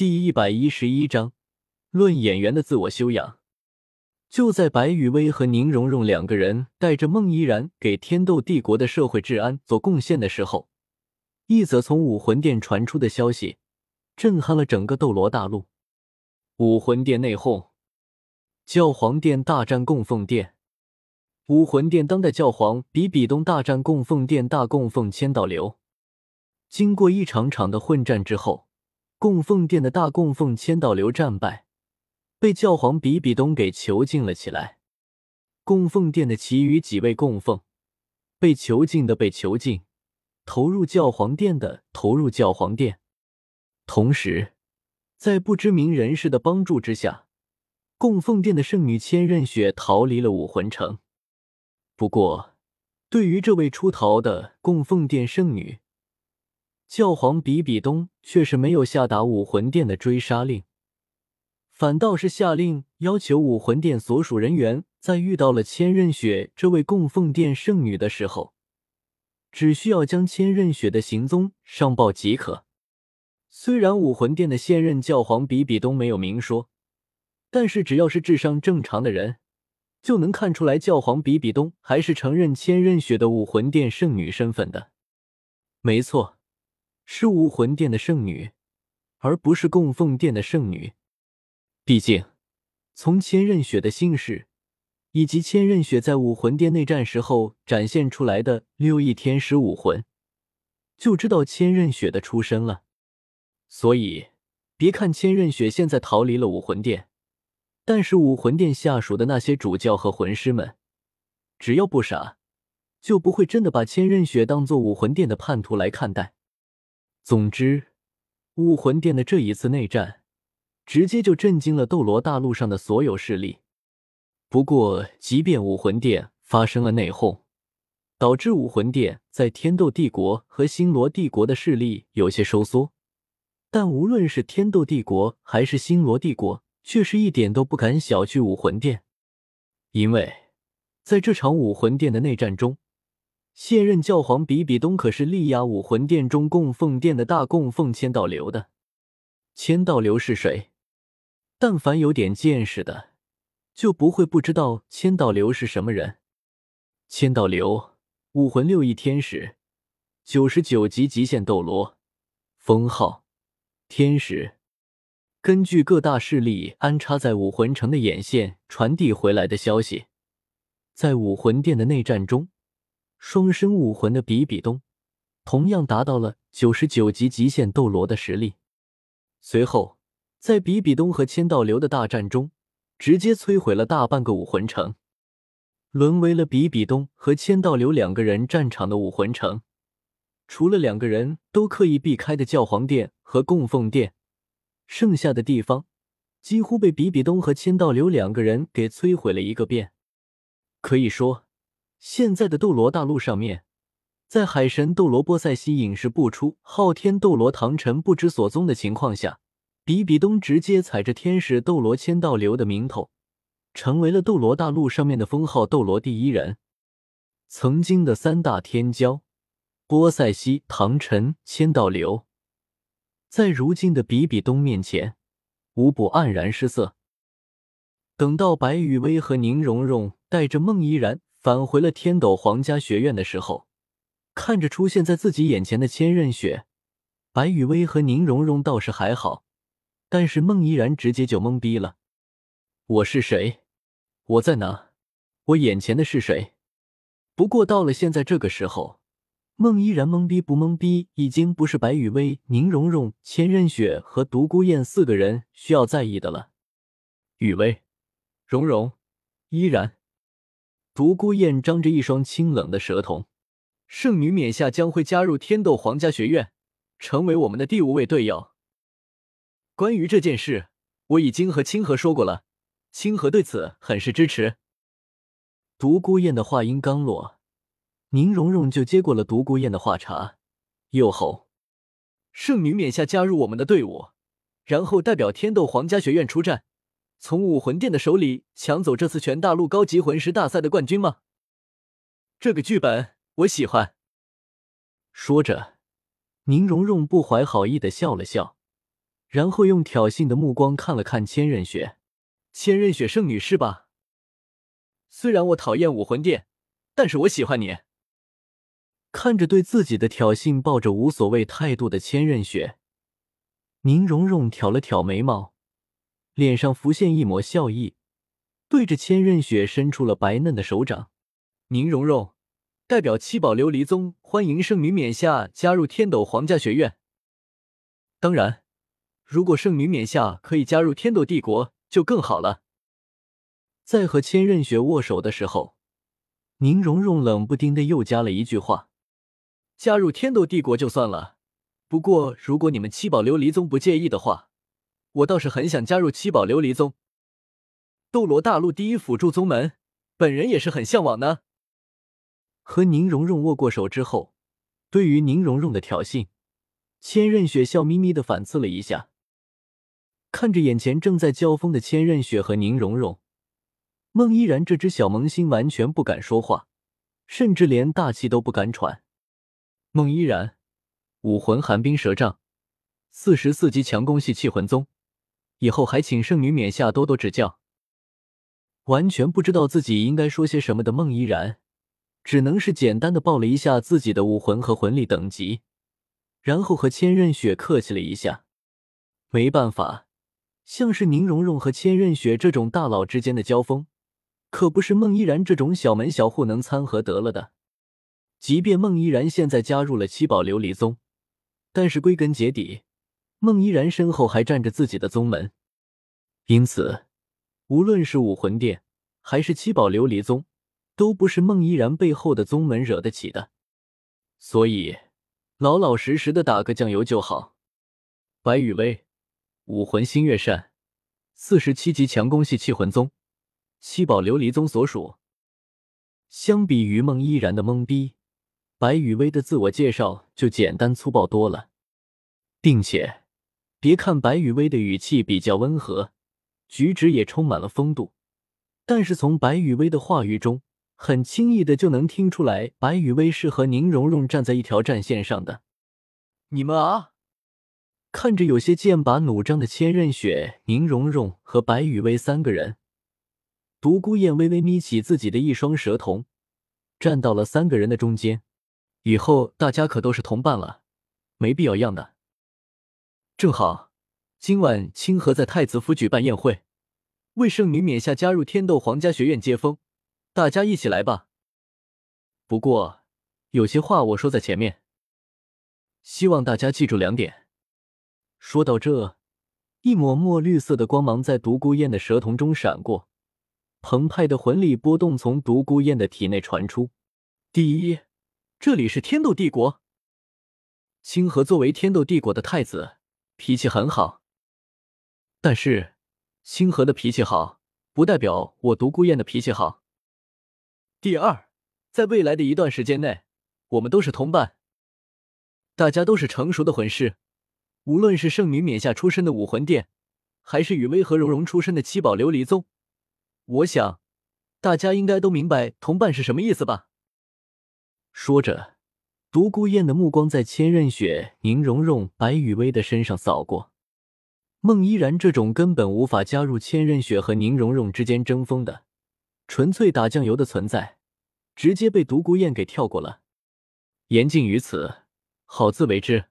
第一百一十一章，论演员的自我修养。就在白雨薇和宁荣荣两个人带着孟依然给天斗帝国的社会治安做贡献的时候，一则从武魂殿传出的消息震撼了整个斗罗大陆。武魂殿内讧，教皇殿大战供奉殿。武魂殿当代教皇比比东大战供奉殿大供奉千道流。经过一场场的混战之后。供奉殿的大供奉千道流战败，被教皇比比东给囚禁了起来。供奉殿的其余几位供奉，被囚禁的被囚禁，投入教皇殿的投入教皇殿。同时，在不知名人士的帮助之下，供奉殿的圣女千仞雪逃离了武魂城。不过，对于这位出逃的供奉殿圣女，教皇比比东却是没有下达武魂殿的追杀令，反倒是下令要求武魂殿所属人员在遇到了千仞雪这位供奉殿圣女的时候，只需要将千仞雪的行踪上报即可。虽然武魂殿的现任教皇比比东没有明说，但是只要是智商正常的人，就能看出来教皇比比东还是承认千仞雪的武魂殿圣女身份的。没错。是武魂殿的圣女，而不是供奉殿的圣女。毕竟，从千仞雪的姓氏，以及千仞雪在武魂殿内战时候展现出来的六翼天使武魂，就知道千仞雪的出身了。所以，别看千仞雪现在逃离了武魂殿，但是武魂殿下属的那些主教和魂师们，只要不傻，就不会真的把千仞雪当做武魂殿的叛徒来看待。总之，武魂殿的这一次内战，直接就震惊了斗罗大陆上的所有势力。不过，即便武魂殿发生了内讧，导致武魂殿在天斗帝国和星罗帝国的势力有些收缩，但无论是天斗帝国还是星罗帝国，却是一点都不敢小觑武魂殿，因为在这场武魂殿的内战中。现任教皇比比东可是力压武魂殿中供奉殿的大供奉千道流的。千道流是谁？但凡有点见识的，就不会不知道千道流是什么人。千道流，武魂六翼天使，九十九级极限斗罗，封号天使。根据各大势力安插在武魂城的眼线传递回来的消息，在武魂殿的内战中。双生武魂的比比东，同样达到了九十九级极限斗罗的实力。随后，在比比东和千道流的大战中，直接摧毁了大半个武魂城，沦为了比比东和千道流两个人战场的武魂城。除了两个人都刻意避开的教皇殿和供奉殿，剩下的地方几乎被比比东和千道流两个人给摧毁了一个遍。可以说。现在的斗罗大陆上面，在海神斗罗波塞西隐世不出，昊天斗罗唐晨不知所踪的情况下，比比东直接踩着天使斗罗千道流的名头，成为了斗罗大陆上面的封号斗罗第一人。曾经的三大天骄波塞西、唐晨、千道流，在如今的比比东面前，无不黯然失色。等到白雨薇和宁荣荣带着孟依然。返回了天斗皇家学院的时候，看着出现在自己眼前的千仞雪，白雨薇和宁荣荣倒是还好，但是孟依然直接就懵逼了。我是谁？我在哪？我眼前的是谁？不过到了现在这个时候，孟依然懵逼不懵逼，已经不是白雨薇、宁荣荣、千仞雪和独孤雁四个人需要在意的了。雨薇、荣荣、依然。独孤雁张着一双清冷的舌头，圣女冕下将会加入天斗皇家学院，成为我们的第五位队友。关于这件事，我已经和清河说过了，清河对此很是支持。独孤雁的话音刚落，宁荣荣就接过了独孤雁的话茬，又吼：“圣女冕下加入我们的队伍，然后代表天斗皇家学院出战。”从武魂殿的手里抢走这次全大陆高级魂师大赛的冠军吗？这个剧本我喜欢。说着，宁荣荣不怀好意的笑了笑，然后用挑衅的目光看了看千仞雪。千仞雪圣女是吧？虽然我讨厌武魂殿，但是我喜欢你。看着对自己的挑衅抱着无所谓态度的千仞雪，宁荣荣挑了挑眉毛，脸上浮现一抹笑意，对着千仞雪伸出了白嫩的手掌。宁荣荣代表七宝琉璃宗欢迎圣女冕下加入天斗皇家学院。当然，如果圣女冕下可以加入天斗帝国，就更好了。在和千仞雪握手的时候，宁荣荣冷不丁的又加了一句话。加入天斗帝国就算了，不过如果你们七宝琉璃宗不介意的话，我倒是很想加入七宝琉璃宗，斗罗大陆第一辅助宗门，本人也是很向往呢。和宁荣荣握过手之后，对于宁荣荣的挑衅，千仞雪笑眯眯的反刺了一下，看着眼前正在交锋的千仞雪和宁荣荣，孟依然这只小萌新完全不敢说话，甚至连大气都不敢喘。孟依然，武魂寒冰蛇杖，四十四级强攻系气魂宗。以后还请圣女冕下多多指教。完全不知道自己应该说些什么的孟依然，只能是简单的报了一下自己的武魂和魂力等级，然后和千仞雪客气了一下。没办法，像是宁荣荣和千仞雪这种大佬之间的交锋，可不是孟依然这种小门小户能参和得了的。即便孟依然现在加入了七宝琉璃宗，但是归根结底，孟依然身后还站着自己的宗门，因此，无论是武魂殿还是七宝琉璃宗，都不是孟依然背后的宗门惹得起的。所以，老老实实的打个酱油就好。白羽薇，武魂星月扇，四十七级强攻系气魂宗，七宝琉璃宗所属。相比于孟依然的懵逼。白雨薇的自我介绍就简单粗暴多了，并且，别看白雨薇的语气比较温和，举止也充满了风度，但是从白雨薇的话语中，很轻易的就能听出来，白雨薇是和宁荣荣站在一条战线上的。你们啊，看着有些剑拔弩张的千仞雪、宁荣荣和白雨薇三个人，独孤雁微微眯起自己的一双蛇瞳，站到了三个人的中间。以后大家可都是同伴了，没必要样的。正好今晚清河在太子府举办宴会，为圣女冕下加入天斗皇家学院接风，大家一起来吧。不过有些话我说在前面，希望大家记住两点。说到这，一抹墨绿色的光芒在独孤雁的蛇瞳中闪过，澎湃的魂力波动从独孤雁的体内传出。第一。这里是天斗帝国。清河作为天斗帝国的太子，脾气很好。但是，星河的脾气好，不代表我独孤雁的脾气好。第二，在未来的一段时间内，我们都是同伴，大家都是成熟的魂师。无论是圣女冕下出身的武魂殿，还是雨薇和蓉蓉出身的七宝琉璃宗，我想，大家应该都明白同伴是什么意思吧。说着，独孤雁的目光在千仞雪、宁荣荣、白雨薇的身上扫过。孟依然这种根本无法加入千仞雪和宁荣荣之间争锋的，纯粹打酱油的存在，直接被独孤雁给跳过了。言尽于此，好自为之。